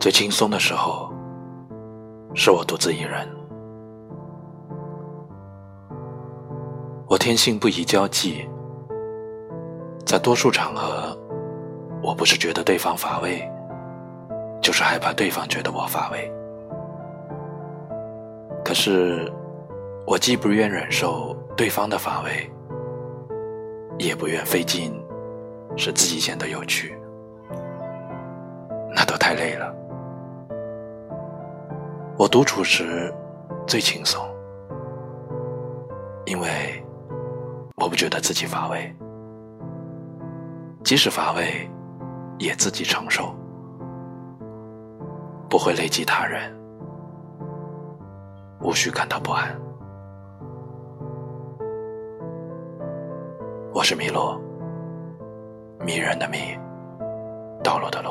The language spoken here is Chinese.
最轻松的时候，是我独自一人。我天性不宜交际，在多数场合，我不是觉得对方乏味，就是害怕对方觉得我乏味。可是，我既不愿忍受对方的乏味，也不愿费劲使自己显得有趣，那都太累了。我独处时最轻松，因为。我不觉得自己乏味，即使乏味，也自己承受，不会累及他人，无需感到不安。我是麋鹿，迷人的迷，道路的路。